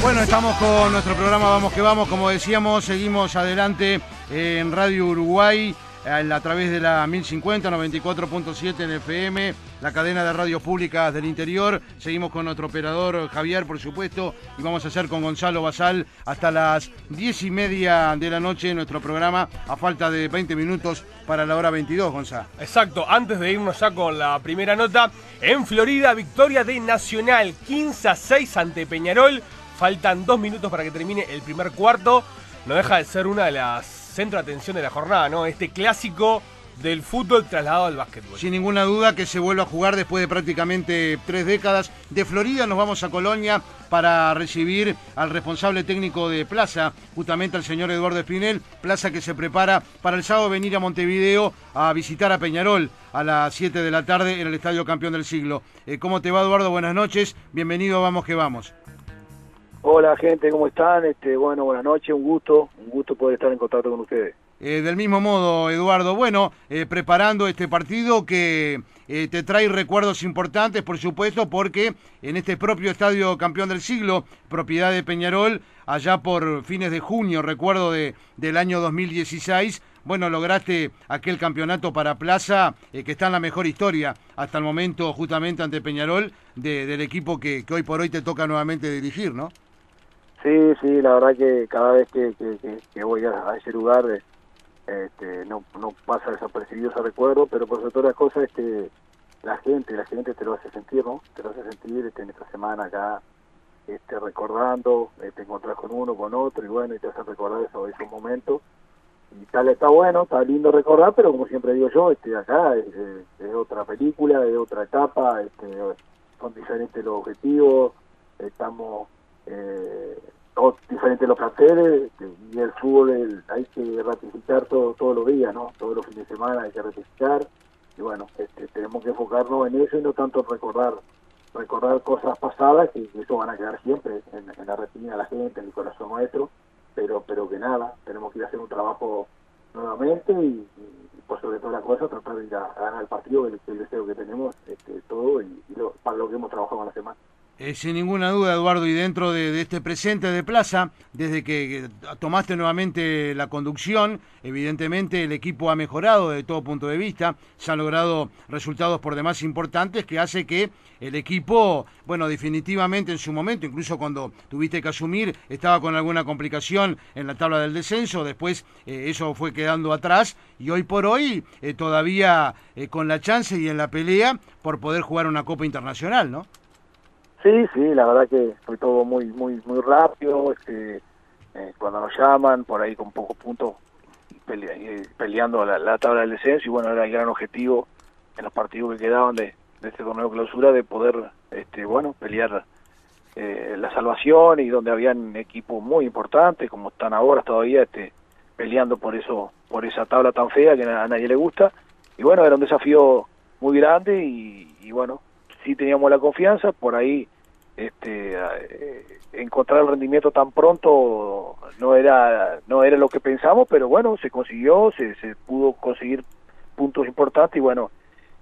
Bueno, estamos con nuestro programa Vamos que Vamos. Como decíamos, seguimos adelante en Radio Uruguay a través de la 1050, 94.7 en FM, la cadena de radios públicas del interior. Seguimos con nuestro operador Javier, por supuesto, y vamos a hacer con Gonzalo Basal hasta las 10 y media de la noche nuestro programa, a falta de 20 minutos para la hora 22, Gonzalo. Exacto, antes de irnos ya con la primera nota, en Florida, victoria de Nacional 15 a 6 ante Peñarol. Faltan dos minutos para que termine el primer cuarto. No deja de ser una de las centro de atención de la jornada, ¿no? Este clásico del fútbol trasladado al básquetbol. Sin ninguna duda que se vuelve a jugar después de prácticamente tres décadas. De Florida nos vamos a Colonia para recibir al responsable técnico de Plaza, justamente al señor Eduardo Espinel. Plaza que se prepara para el sábado venir a Montevideo a visitar a Peñarol a las 7 de la tarde en el Estadio Campeón del Siglo. Eh, ¿Cómo te va Eduardo? Buenas noches. Bienvenido, vamos que vamos. Hola gente, ¿cómo están? Este, bueno, buenas noches, un gusto, un gusto poder estar en contacto con ustedes. Eh, del mismo modo, Eduardo, bueno, eh, preparando este partido que eh, te trae recuerdos importantes, por supuesto, porque en este propio estadio campeón del siglo, propiedad de Peñarol, allá por fines de junio, recuerdo de, del año 2016, bueno, lograste aquel campeonato para Plaza, que está en la mejor historia hasta el momento, justamente ante Peñarol, del equipo que hoy por hoy te toca nuevamente dirigir, ¿no? Sí, sí, la verdad que cada vez que, voy a, ese lugar este, no, pasa desapercibido ese recuerdo, pero por sobre todas las cosas este, la gente, la gente te lo hace sentir, ¿no? Te lo hace sentir este, en esta semana acá este, recordando, te este, encontrás con uno, con otro y bueno, y te hace recordar eso, esos momentos. Y tal está bueno, está lindo recordar, pero como siempre digo yo, este, acá es, es otra película, es otra etapa, este, son diferentes los objetivos, estamos eh, diferentes los planteles y el fútbol hay que ratificar todo, todos los días, ¿no? Todos los fines de semana hay que ratificar y bueno, este, tenemos que enfocarnos en eso y no tanto recordar recordar cosas pasadas que, eso van a quedar siempre en, la retina de la gente, en el corazón nuestro, pero pero que nada, tenemos que ir a hacer un trabajo nuevamente y, por sobre todas las cosas tratar de ir a, ganar el partido, el, deseo que tenemos, este, todo y, para lo que hemos trabajado en la semana. Eh, sin ninguna duda, Eduardo, y dentro de, este presente de Plaza, desde que tomaste nuevamente la conducción, evidentemente el equipo ha mejorado desde todo punto de vista, se han logrado resultados por demás importantes que hace que el equipo, bueno, definitivamente en su momento, incluso cuando tuviste que asumir, estaba con alguna complicación en la tabla del descenso, después eh, eso fue quedando atrás y hoy por hoy eh, todavía con la chance y en la pelea por poder jugar una Copa Internacional, ¿no? Sí, sí, la verdad que fue todo muy muy muy rápido. Este, eh, cuando nos llaman, por ahí con pocos puntos, eh, peleando la, tabla del descenso, y bueno, era el gran objetivo en los partidos que quedaban de, este torneo de clausura de poder, este, bueno, pelear eh, la salvación y donde habían equipos muy importantes, como están ahora todavía, este, peleando por eso, por esa tabla tan fea que a nadie le gusta. Y bueno, era un desafío muy grande y bueno, sí teníamos la confianza, por ahí este, eh, encontrar el rendimiento tan pronto no era no era lo que pensamos, pero bueno, se consiguió, se, se pudo conseguir puntos importantes y bueno,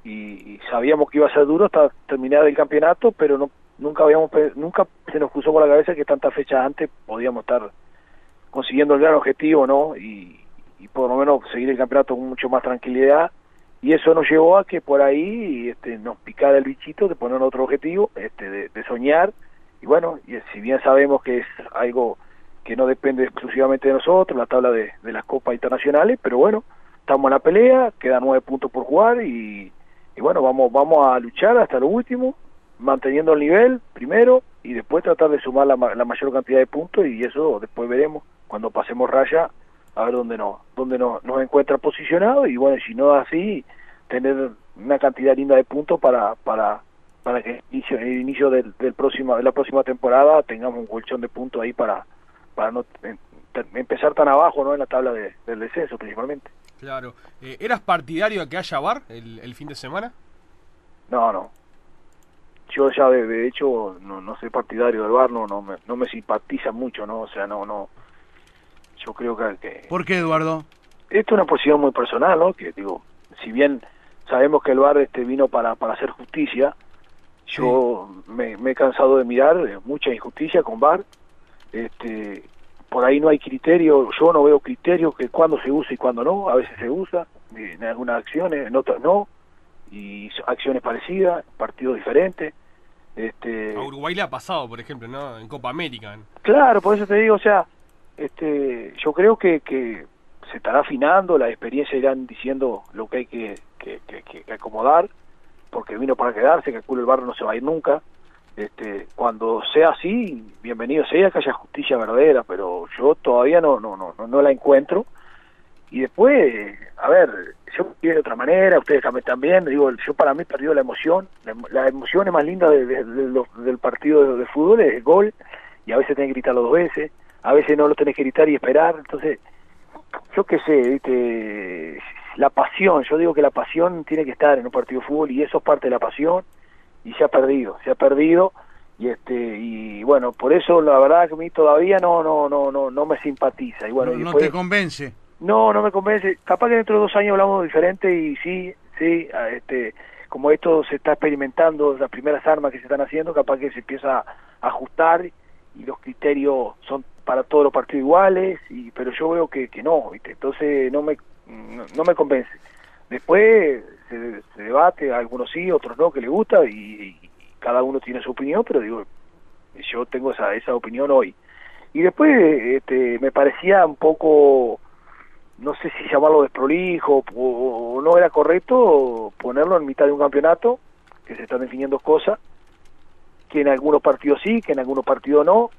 y, sabíamos que iba a ser duro hasta terminar el campeonato, pero no nunca habíamos nunca se nos cruzó por la cabeza que tantas fechas antes podíamos estar consiguiendo el gran objetivo, ¿no? Y, y por lo menos seguir el campeonato con mucho más tranquilidad y eso nos llevó a que por ahí este, nos picara el bichito de poner otro objetivo, este, de, soñar, y bueno, y si bien sabemos que es algo que no depende exclusivamente de nosotros, la tabla de, las copas internacionales, pero bueno, estamos en la pelea, quedan nueve puntos por jugar y, y bueno, vamos, vamos a luchar hasta lo último, manteniendo el nivel primero y después tratar de sumar la, la mayor cantidad de puntos y eso después veremos. Cuando pasemos raya a ver dónde nos dónde nos, nos encuentra posicionado y bueno si no así tener una cantidad linda de puntos para para para que inicio, el inicio del, del próximo de la próxima temporada tengamos un colchón de puntos ahí para para no empezar tan abajo no en la tabla de, del descenso principalmente. Claro. Eh, eras partidario de que haya bar el, el fin de semana no no. Yo ya de, hecho no, no soy partidario del bar no no me, no me simpatiza mucho no o sea no no. Yo creo que, ¿Por qué, Eduardo? Esto es una posición muy personal, ¿no? Que digo, si bien sabemos que el bar este vino para, para hacer justicia, yo me, he cansado de mirar mucha injusticia con bar este, por ahí no hay criterio, yo no veo criterio que cuándo se usa y cuándo no, a veces se usa, en algunas acciones, en otras no, y acciones parecidas, partidos diferentes. Este, a Uruguay le ha pasado, por ejemplo, ¿no? En Copa América. Claro, por eso te digo, o sea, este, yo creo que, que se estará afinando, la experiencia irán diciendo lo que hay que, que, acomodar, porque vino para quedarse, que el barrio no se va a ir nunca. Este, cuando sea así, bienvenido sea que haya justicia verdadera, pero yo todavía no, no, no, no la encuentro. Y después, a ver, yo de otra manera, ustedes también, digo, yo para mí perdió la emoción, la, emoción es más linda de, del partido de, fútbol es el gol, y a veces tenés que gritarlo dos veces, a veces no lo tenés que gritar y esperar, entonces, yo qué sé, ¿viste? La pasión, yo digo que la pasión tiene que estar en un partido de fútbol y eso es parte de la pasión y se ha perdido, se ha perdido y este y bueno, por eso la verdad que a mí todavía no no no no no me simpatiza y bueno, no, te convence. No, no me convence. Capaz que dentro de dos años hablamos diferente y sí, sí, este, como esto se está experimentando, las primeras armas que se están haciendo, capaz que se empieza a ajustar y los criterios son para todos los partidos iguales, y, pero yo veo que, que no, ¿viste? entonces no me, no, me convence. Después se, debate, algunos sí, otros no, que le gusta y, cada uno tiene su opinión, pero digo, yo tengo esa, esa opinión hoy. Y después este, me parecía un poco no sé si llamarlo desprolijo o, no era correcto ponerlo en mitad de un campeonato que se están definiendo cosas que en algunos partidos sí, que en algunos partidos no.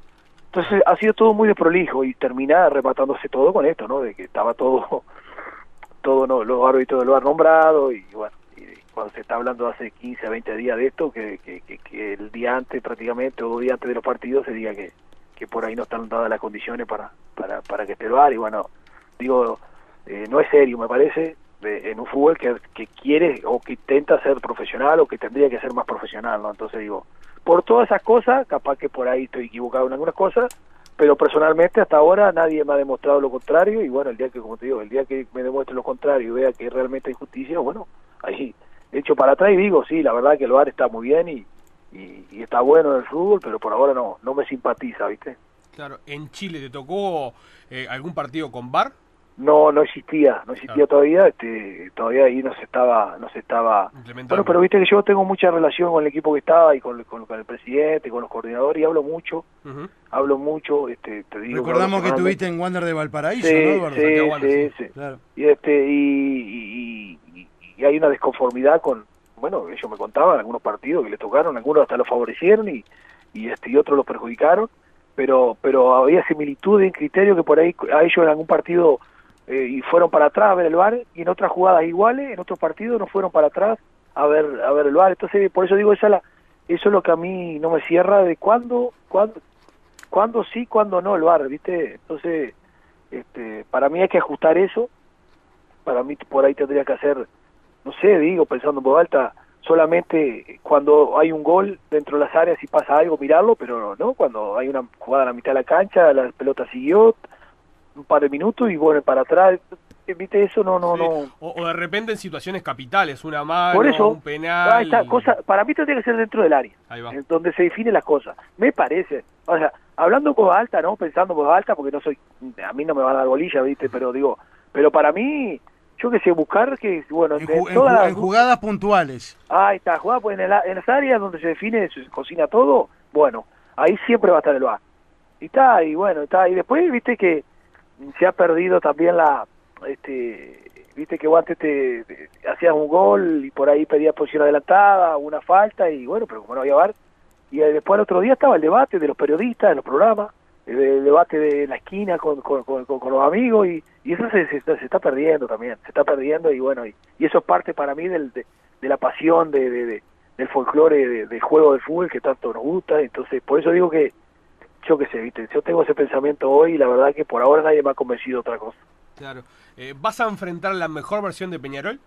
Entonces ha sido todo muy desprolijo y termina rematándose todo con esto, ¿no? De que estaba todo, todo no, los árbitros lo han nombrado y bueno, y cuando se está hablando hace 15, 20 días de esto, que, que, que, el día antes prácticamente o dos días antes de los partidos se diga que, que por ahí no están dadas las condiciones para, para, para que esté el bar y bueno, digo, eh, no es serio, me parece, en un fútbol que, que quiere o que intenta ser profesional o que tendría que ser más profesional, ¿no? Entonces digo, por todas esas cosas, capaz que por ahí estoy equivocado en algunas cosas, pero personalmente hasta ahora nadie me ha demostrado lo contrario y bueno, el día que, como te digo, el día que me demuestre lo contrario y vea que realmente hay justicia, bueno, ahí hecho para atrás y digo, sí, la verdad que el VAR está muy bien y, y, está bueno en el fútbol, pero por ahora no, no me simpatiza, ¿viste? Claro, ¿en Chile te tocó eh, algún partido con VAR? No no existía no existía todavía este todavía ahí no se estaba no se estaba. Bueno pero viste que yo tengo mucha relación con el equipo que estaba y con, con, el presidente con los coordinadores y hablo mucho hablo mucho este te digo recordamos que estuviste en Wander de Valparaíso ¿no, sí, sí, sí, y este y, y, y, hay una desconformidad con bueno ellos me contaban algunos partidos que les tocaron algunos hasta los favorecieron y y este y otros los perjudicaron pero pero había similitud en criterio que por ahí a ellos en algún partido eh, y fueron para atrás a ver el bar y en otras jugadas iguales, en otros partidos no fueron para atrás a ver a ver el bar. Entonces, por eso digo, esa eso es lo que a mí no me cierra de cuándo, cuándo, cuándo sí, cuándo no el bar, ¿viste? Entonces, este, para mí hay que ajustar eso. Para mí por ahí tendría que hacer, no sé, digo, pensando en voz alta, solamente cuando hay un gol dentro de las áreas y pasa algo, mirarlo, pero no, cuando hay una jugada a la mitad de la cancha, la pelota siguió, un par de minutos y vuelve para atrás. ¿Viste? Eso no, no, no. O, de repente en situaciones capitales, una mano, un penal. cosa, para mí tiene que ser dentro del área, donde se definen las cosas. Me parece. O sea, hablando con alta, ¿no? Pensando con alta, porque no soy. A mí no me va a dar bolilla, ¿viste? Pero digo, pero para mí, yo que sé, buscar que. Bueno, en, jugadas puntuales. Ahí está, jugadas pues, en, en las áreas donde se define, se cocina todo, bueno, ahí siempre va a estar el bar. Y está, y bueno, está. Y después, ¿viste? que se ha perdido también la este viste que vos antes te, hacías un gol y por ahí pedías posición adelantada una falta y bueno pero como no había bar y después el otro día estaba el debate de los periodistas de los programas el, debate de la esquina con, con, con, los amigos y, eso se, se, está perdiendo también se está perdiendo y bueno y, eso es parte para mí del, de, la pasión de, de del folclore del juego de fútbol que tanto nos gusta entonces por eso digo que yo qué sé, ¿viste? yo tengo ese pensamiento hoy y la verdad que por ahora nadie me ha convencido otra cosa. Claro. Eh, ¿Vas a enfrentar la mejor versión de Peñarol?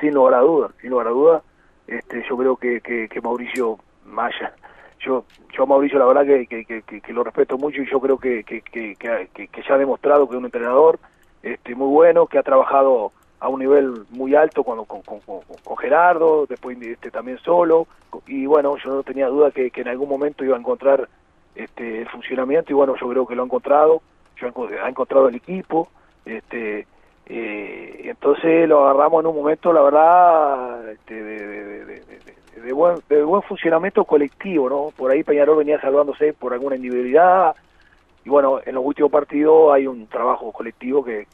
Sin lugar a duda, sin lugar a duda. Este, yo creo que, que, Mauricio Maya, yo, yo a Mauricio la verdad que, que, lo respeto mucho y yo creo que, que, que, ya ha demostrado que es un entrenador este, muy bueno, que ha trabajado a un nivel muy alto con, con, con, con Gerardo, después este, también solo, y bueno, yo no tenía duda que, que en algún momento iba a encontrar este, el funcionamiento y bueno, yo creo que lo ha encontrado, yo ha encontrado el equipo, este, eh, entonces lo agarramos en un momento, la verdad, este, de, buen, de buen funcionamiento colectivo, ¿no? Por ahí Peñarol venía salvándose por alguna individualidad, y bueno, en los últimos partidos hay un trabajo colectivo que,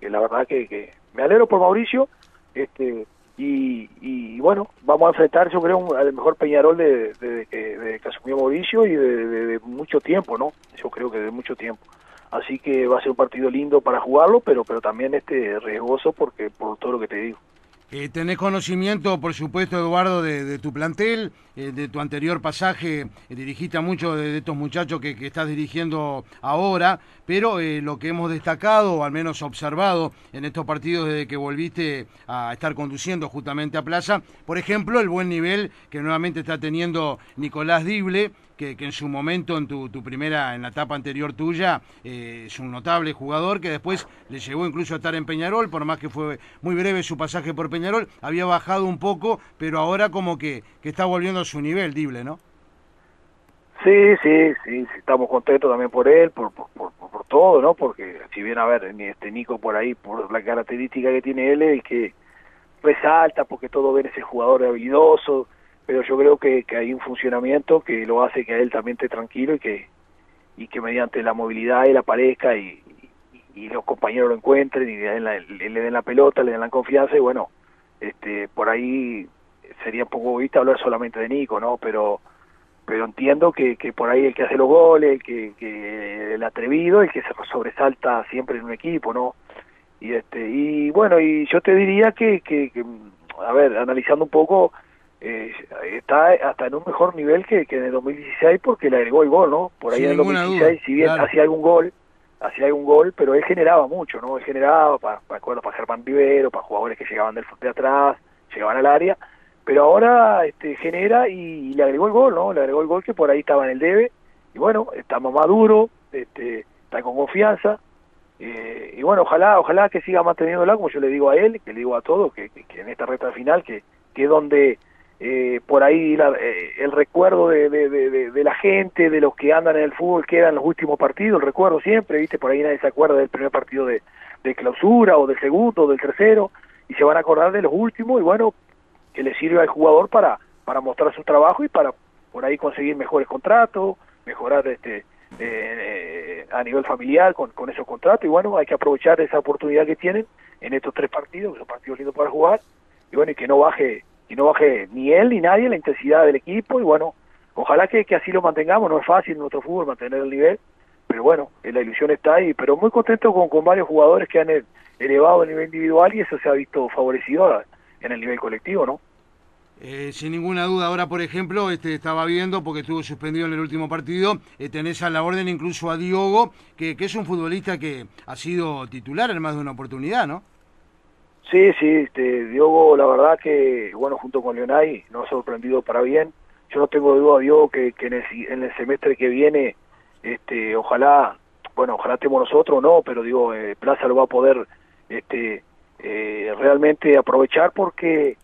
la verdad que, me alegro por Mauricio, este y, y, bueno, vamos a enfrentar yo creo al mejor Peñarol de, de, de, que asumió Mauricio y de, mucho tiempo, ¿no? Yo creo que de mucho tiempo. Así que va a ser un partido lindo para jugarlo, pero pero también este riesgoso porque por todo lo que te digo. Eh, tenés conocimiento, por supuesto, Eduardo, de, tu plantel, eh, de tu anterior pasaje, dirigiste a muchos de, estos muchachos que, estás dirigiendo ahora, pero eh, lo que hemos destacado, o al menos observado en estos partidos desde que volviste a estar conduciendo justamente a Plaza, por ejemplo, el buen nivel que nuevamente está teniendo Nicolás Dible, que, en su momento, en tu, primera, en la etapa anterior tuya, eh, es un notable jugador que después le llegó incluso a estar en Peñarol, por más que fue muy breve su pasaje por Peñarol, había bajado un poco, pero ahora como que, que está volviendo a su nivel, Dible, ¿no? Sí, sí, sí, estamos contentos también por él, por, por, por, todo, ¿no? Porque si bien, a ver, este Nico por ahí, por la característica que tiene él, es que resalta, porque todo ven ese jugador habilidoso, pero yo creo que, que, hay un funcionamiento que lo hace que a él también esté tranquilo y que y que mediante la movilidad él aparezca y, y, los compañeros lo encuentren y le den, le den la pelota, le den la confianza y bueno, este por ahí sería un poco egoísta hablar solamente de Nico, ¿no? Pero pero entiendo que, que por ahí el que hace los goles, el que, que el atrevido, el que se sobresalta siempre en un equipo, ¿no? Y este y bueno, y yo te diría que, que, que a ver, analizando un poco eh, está hasta en un mejor nivel que, que en el 2016 porque le agregó el gol, ¿no? Por ahí en el 2016, si bien hacía algún gol, hacía algún gol, pero él generaba mucho, ¿no? Él generaba, para, para, para Germán Rivero, para jugadores que llegaban del de atrás, llegaban al área, pero ahora este, genera y, le agregó el gol, ¿no? Le agregó el gol que por ahí estaba en el debe, y bueno, estamos maduro, este, está con confianza, eh, y bueno, ojalá, ojalá que siga manteniéndola, como yo le digo a él, que le digo a todos, que, en esta recta final, que, es donde eh, por ahí eh, el recuerdo de, de, la gente, de los que andan en el fútbol, quedan los últimos partidos, el recuerdo siempre, viste, por ahí nadie se acuerda del primer partido de, clausura o del segundo o del tercero, y se van a acordar de los últimos, y bueno, que le sirve al jugador para, para mostrar su trabajo y para por ahí conseguir mejores contratos, mejorar este eh, a nivel familiar con, con esos contratos, y bueno, hay que aprovechar esa oportunidad que tienen en estos tres partidos, que son partidos lindos para jugar, y bueno, y que no baje y no baje ni él ni nadie la intensidad del equipo. Y bueno, ojalá que, que así lo mantengamos, no es fácil en nuestro fútbol mantener el nivel, pero bueno, la ilusión está ahí, pero muy contento con, con varios jugadores que han elevado el nivel individual y eso se ha visto favorecido en el nivel colectivo, ¿no? Eh, sin ninguna duda, ahora por ejemplo, este estaba viendo, porque estuvo suspendido en el último partido, eh, tenés a la orden incluso a Diogo, que, que es un futbolista que ha sido titular en más de una oportunidad, ¿no? Sí, sí, este, Diogo, la verdad que, bueno, junto con Leonay, nos ha sorprendido para bien. Yo no tengo duda, Diogo, que, que en, el, en, el, semestre que viene, este, ojalá, bueno, ojalá estemos nosotros, no, pero digo, eh, Plaza lo va a poder este, eh, realmente aprovechar porque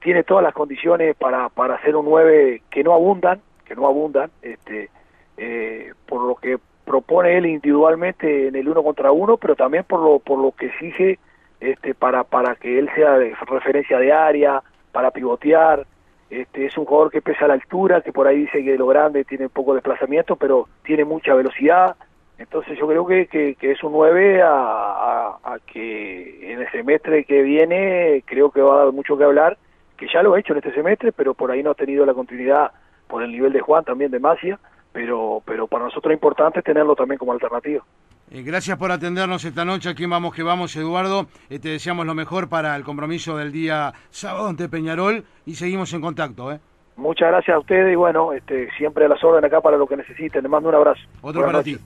tiene todas las condiciones para, para hacer un 9 que no abundan, que no abundan, este, eh, por lo que propone él individualmente en el uno contra uno, pero también por lo, por lo que exige este, para, para que él sea de referencia de área, para pivotear. Este, es un jugador que pesa la altura, que por ahí dice que lo grande tiene poco desplazamiento, pero tiene mucha velocidad. Entonces yo creo que, que, es un 9 a, a, que en el semestre que viene creo que va a dar mucho que hablar, que ya lo ha hecho en este semestre, pero por ahí no ha tenido la continuidad por el nivel de Juan, también de Macia, pero, pero para nosotros es importante tenerlo también como alternativa. Eh, gracias por atendernos esta noche aquí Vamos que Vamos, Eduardo. Eh, te deseamos lo mejor para el compromiso del día sábado ante Peñarol y seguimos en contacto. ¿eh? Muchas gracias a ustedes y bueno, este, siempre a las órdenes acá para lo que necesiten. Les mando un abrazo. Otro para ti.